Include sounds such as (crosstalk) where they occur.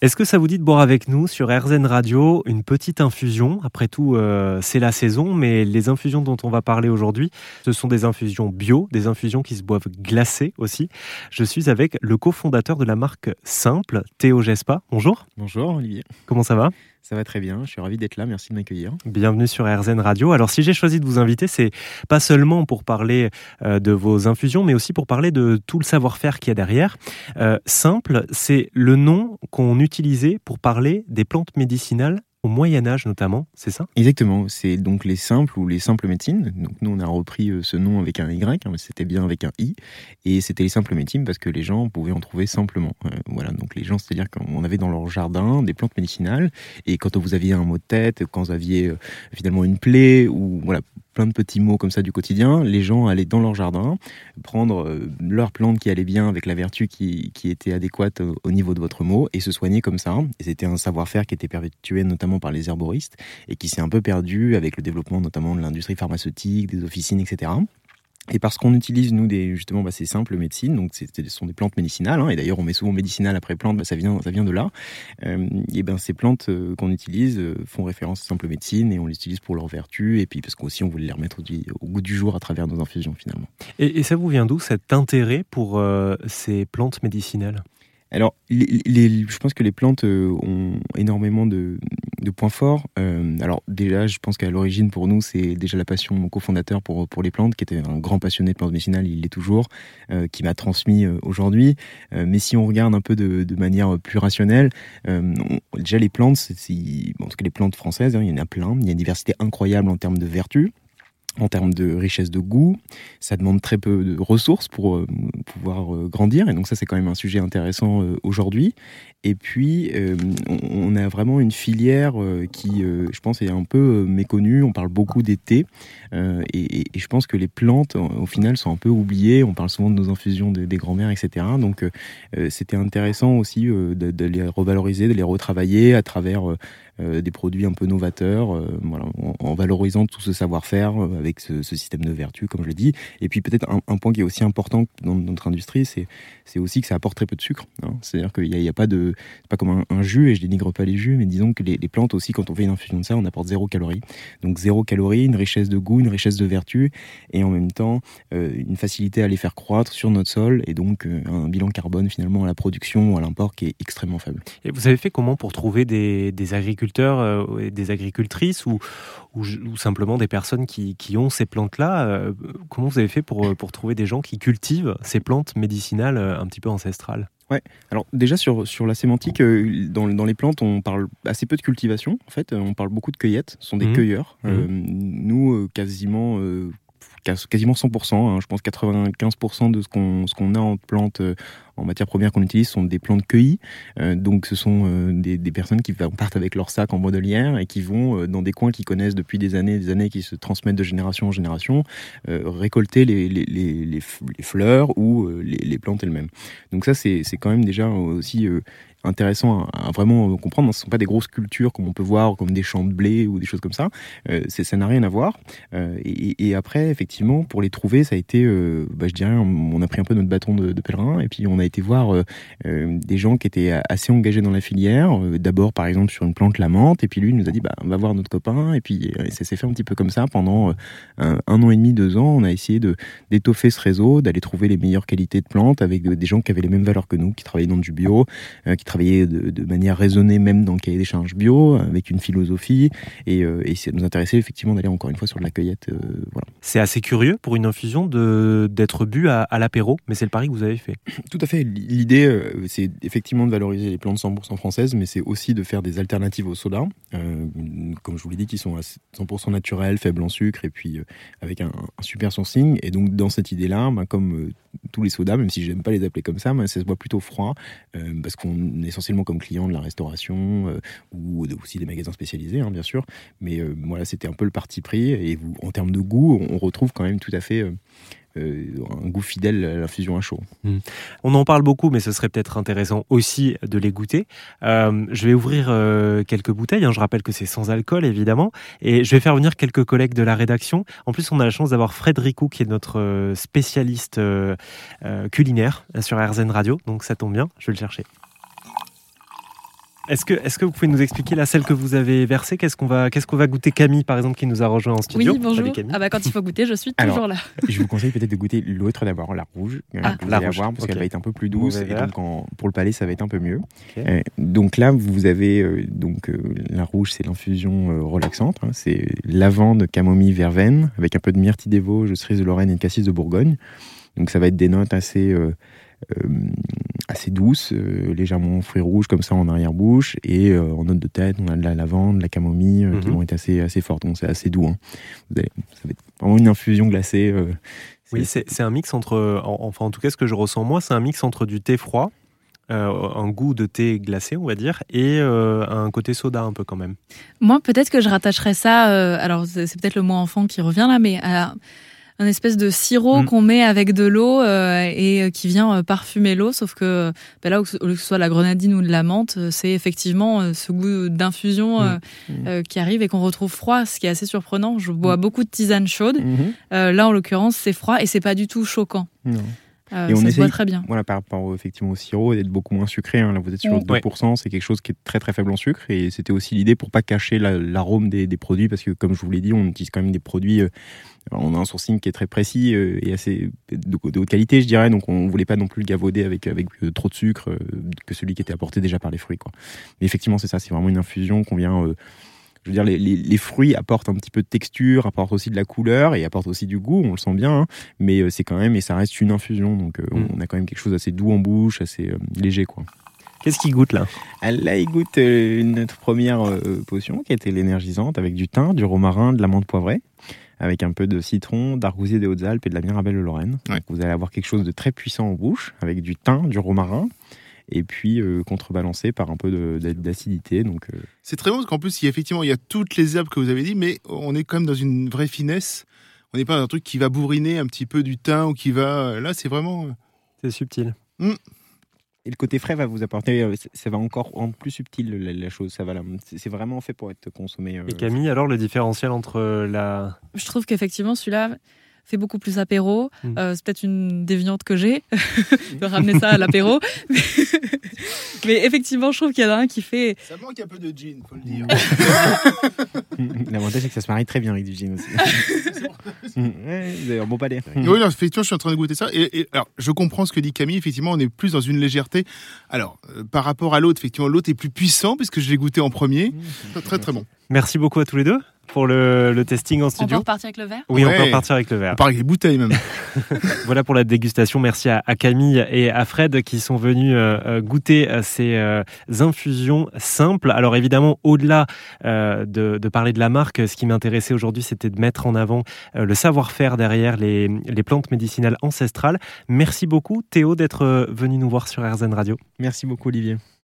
Est-ce que ça vous dit de boire avec nous sur RZN Radio une petite infusion? Après tout, euh, c'est la saison, mais les infusions dont on va parler aujourd'hui, ce sont des infusions bio, des infusions qui se boivent glacées aussi. Je suis avec le cofondateur de la marque Simple, Théo Gespa. Bonjour. Bonjour Olivier. Comment ça va? Ça va très bien, je suis ravi d'être là, merci de m'accueillir. Bienvenue sur RZN Radio. Alors si j'ai choisi de vous inviter, c'est pas seulement pour parler euh, de vos infusions, mais aussi pour parler de tout le savoir-faire qu'il y a derrière. Euh, simple, c'est le nom qu'on utilisait pour parler des plantes médicinales au Moyen Âge notamment, c'est ça? Exactement, c'est donc les simples ou les simples médecines. Donc nous on a repris euh, ce nom avec un Y, hein, mais c'était bien avec un I, et c'était les simples médecines parce que les gens pouvaient en trouver simplement. Euh, voilà, donc les gens, c'est-à-dire qu'on avait dans leur jardin des plantes médicinales, et quand vous aviez un mot de tête, quand vous aviez euh, finalement une plaie ou voilà plein de petits mots comme ça du quotidien, les gens allaient dans leur jardin prendre leur plante qui allait bien avec la vertu qui, qui était adéquate au niveau de votre mot et se soigner comme ça. Et c'était un savoir-faire qui était perpétué notamment par les herboristes et qui s'est un peu perdu avec le développement notamment de l'industrie pharmaceutique, des officines, etc. Et parce qu'on utilise, nous, des, justement, bah, ces simples médecines, donc ce sont des plantes médicinales, hein, et d'ailleurs on met souvent médicinal après plante, bah, ça, vient, ça vient de là, euh, et ben ces plantes euh, qu'on utilise euh, font référence aux simples médecines, et on les utilise pour leurs vertus, et puis parce qu'aussi on voulait les remettre au, goût du jour à travers nos infusions finalement. Et, ça vous vient d'où cet intérêt pour ces plantes médicinales? Alors, je pense que les plantes ont énormément de, points forts. Euh, alors déjà, je pense qu'à l'origine pour nous, c'est déjà la passion mon cofondateur pour pour les plantes, qui était un grand passionné de plantes médicinales, il l'est toujours, euh, qui m'a transmis euh, aujourd'hui. mais si on regarde un peu de, manière plus rationnelle, déjà les plantes, c'est, en tout cas les plantes françaises, hein, il y en a plein, il y a une diversité incroyable en termes de vertus en termes de richesse de goût. Ça demande très peu de ressources pour euh, pouvoir euh, grandir. Et donc ça, c'est quand même un sujet intéressant euh, aujourd'hui. Et puis, on, a vraiment une filière qui, je pense, est un peu méconnue. On parle beaucoup des thés. Et, je pense que les plantes, au final, sont un peu oubliées. On parle souvent de nos infusions des grands-mères, etc. Donc, c'était intéressant aussi de, les revaloriser, de les retravailler à travers des produits un peu novateurs, euh, voilà, en, valorisant tout ce savoir-faire euh, avec ce, système de vertu, comme je l'ai dit. Et puis peut-être un, point qui est aussi important dans, notre industrie, c'est aussi que ça apporte très peu de sucre. Hein. C'est-à-dire qu'il n'y a, pas de, c'est pas comme un, jus, et je dénigre pas les jus, mais disons que les, plantes aussi, quand on fait une infusion de ça, on apporte zéro calorie. Donc zéro calorie, une richesse de goût, une richesse de vertu, et en même temps une facilité à les faire croître sur notre sol, et donc un bilan carbone finalement à la production à l'import qui est extrêmement faible. Et vous avez fait comment pour trouver des agriculteurs? Euh, et des agricultrices ou, ou, simplement des personnes qui, qui ont ces plantes-là euh, Comment vous avez fait pour, pour trouver des gens qui cultivent ces plantes médicinales euh, un petit peu ancestrales? Ouais. Alors déjà sur, sur la sémantique, dans, dans, les plantes, on parle assez peu de cultivation. En fait, on parle beaucoup de cueillettes. Ce sont des mmh. cueilleurs. Mmh. nous, quasiment quasiment 100%, hein, je pense 95% de ce qu'on a en plantes en matière première qu'on utilise sont des plantes cueillies. Euh, donc ce sont euh, des, personnes qui partent avec leur sac en mobilière et qui vont euh, dans des coins qu'ils connaissent depuis des années, des années qui se transmettent de génération en génération, récolter les, les, les, les, fleurs ou les, plantes elles-mêmes. Donc ça c'est quand même déjà aussi intéressant à, vraiment comprendre. Ce ne sont pas des grosses cultures comme on peut voir, comme des champs de blé ou des choses comme ça. Euh, ça n'a rien à voir. Euh, et, après, effectivement, pour les trouver, ça a été, euh, bah, je dirais, on, a pris un peu notre bâton de, pèlerin et puis on a été voir euh, des gens qui étaient assez engagés dans la filière. D'abord, par exemple, sur une plante la menthe, et puis lui il nous a dit, bah, on va voir notre copain. Et puis ça s'est fait un petit peu comme ça pendant un, an et demi, deux ans. On a essayé d'étoffer ce réseau, d'aller trouver les meilleures qualités de plantes avec des gens qui avaient les mêmes valeurs que nous, qui travaillaient dans du bio, qui travailler de, manière raisonnée, même dans le cahier des charges bio, avec une philosophie. Et, euh, et ça nous intéressait effectivement d'aller encore une fois sur de la cueillette. Euh, voilà. C'est assez curieux pour une infusion d'être bu à, l'apéro, mais c'est le pari que vous avez fait. (clears throat) Tout à fait. L'idée, euh, c'est effectivement de valoriser les plantes 100% françaises, mais c'est aussi de faire des alternatives au soda, comme je vous l'ai dit, qui sont à 100% naturels, faibles en sucre, et puis avec un, super sourcing. Et donc dans cette idée-là, bah, comme tous les sodas, même si j'aime pas les appeler comme ça, mais ça se voit plutôt froid, parce qu'on essentiellement comme client de la restauration euh, ou aussi des magasins spécialisés, hein, bien sûr. Mais euh, voilà, c'était un peu le parti pris. Et en termes de goût, on retrouve quand même tout à fait euh, un goût fidèle à l'infusion à chaud. Hmm. On en parle beaucoup, mais ce serait peut-être intéressant aussi de les goûter. Euh, je vais ouvrir euh, quelques bouteilles. Hein. Je rappelle que c'est sans alcool, évidemment. Et je vais faire venir quelques collègues de la rédaction. En plus, on a la chance d'avoir Fred Ricou, qui est notre spécialiste culinaire sur RZN Radio. Donc ça tombe bien, je vais le chercher. Est-ce que, est que vous pouvez nous expliquer la celle que vous avez versée Qu'est-ce qu'on va, qu'est-ce qu'on va goûter Camille, par exemple, qui nous a rejoint en studio Oui, bonjour. Ah bah, quand il faut goûter, je suis toujours là. (laughs) Je vous conseille peut-être de goûter l'autre d'abord, la rouge. Ah, la rouge. parce qu'elle va être un peu plus douce. Et donc, pour le palais, ça va être un peu mieux. Euh, donc là, vous avez euh, donc euh, la rouge, c'est l'infusion relaxante. Hein. c'est lavande, camomille, verveine, avec un peu de myrtille des Vosges, cerise de Lorraine et de cassis de Bourgogne. Donc ça va être des notes assez assez douce, euh, légèrement fruits rouges comme ça en arrière-bouche. Et euh, en note de tête, on a de la lavande, de la camomille euh, qui mhm. vont être assez, assez fortes. Donc c'est assez doux. Hein. ça va être vraiment une infusion glacée. oui, c'est un mix entre, enfin en tout cas ce que je ressens moi, c'est un mix entre du thé froid, un goût de thé glacé, on va dire, et un côté soda un peu quand même. Moi, peut-être que je rattacherais ça, alors c'est peut-être le mot enfant qui revient là, mais à un espèce de sirop mm. qu'on met avec de l'eau euh, et euh, qui vient euh, parfumer l'eau. Sauf que ben là, que ce soit la grenadine ou de la menthe, c'est effectivement ce goût d'infusion mm. Mm. qui arrive et qu'on retrouve froid, ce qui est assez surprenant. Je bois beaucoup de tisane chaude. Mm-hmm. là, en l'occurrence, c'est froid et c'est pas du tout choquant. Et on ça se voit très bien. Voilà, par rapport effectivement au sirop, d'être beaucoup moins sucré. Hein. Là, vous êtes sur 2%, c'est quelque chose qui est très très faible en sucre. Et c'était aussi l'idée pour pas cacher l'arôme des, des, produits, parce que comme je vous l'ai dit, on utilise quand même des produits on a un sourcing qui est très précis euh, et assez de, haute qualité, je dirais. Donc, on voulait pas non plus le gavauder avec, avec euh, trop de sucre euh, que celui qui était apporté déjà par les fruits. Quoi. Mais effectivement, c'est ça. C'est vraiment une infusion qu'on vient. Je veux dire, les, fruits apportent un petit peu de texture, apportent aussi de la couleur et apportent aussi du goût. On le sent bien, hein. mais c'est quand même et ça reste une infusion. Donc, mm. on a quand même quelque chose d'assez doux en bouche, assez léger, quoi. Qu'est-ce qui goûte là? Là, il goûte notre première potion qui était l'énergisante avec du thym, du romarin, de l'amande poivrée avec un peu de citron, d'argousier des Hautes-Alpes et de la Mirabelle de Lorraine. vous allez avoir quelque chose de très puissant en bouche, avec du thym, du romarin, et puis euh, contrebalancé par un peu d'acidité. Donc euh, c'est très bon parce qu'en plus, il y a, effectivement, il y a toutes les herbes que vous avez dit, mais on est quand même dans une vraie finesse. On n'est pas dans un truc qui va bourriner un petit peu du thym ou qui va. Là, c'est vraiment. Euh, c'est subtil. Mmh. Et le côté frais va vous apporter, euh, ça va encore en plus subtil la, chose. Ça va, c'est vraiment fait pour être consommé. Euh, Et Camille, alors le différentiel entre la. Je trouve qu'effectivement celui-là fait beaucoup plus apéro. Hmm. Euh, c'est peut-être une déviante que j'ai (laughs) de ramener ça à l'apéro. (laughs) (laughs) Mais effectivement, je trouve qu'il y en a un qui fait. Ça manque un peu de gin, faut le dire. L'avantage, c'est que ça se marie très bien avec du gin aussi. un bon palais. Oui, effectivement, je suis en train de goûter ça. Et, alors, je comprends ce que dit Camille. Effectivement, on est plus dans une légèreté. Alors, euh, par rapport à l'autre, effectivement, l'autre est plus puissant puisque je l'ai goûté en premier. Mmh. Très, très bon. Merci beaucoup à tous les deux pour le, testing en studio. On peut repartir avec le verre Oui, on peut repartir avec le verre. On part avec les bouteilles même. (laughs) voilà pour la dégustation. Merci à, Camille et à Fred qui sont venus euh, euh, goûter ces euh, infusions simples. Alors évidemment, au-delà de, parler de la marque, ce qui m'intéressait aujourd'hui, c'était de mettre en avant le savoir-faire derrière les, les, plantes médicinales ancestrales. Merci beaucoup Théo d'être venu nous voir sur RZN Radio. Merci beaucoup Olivier.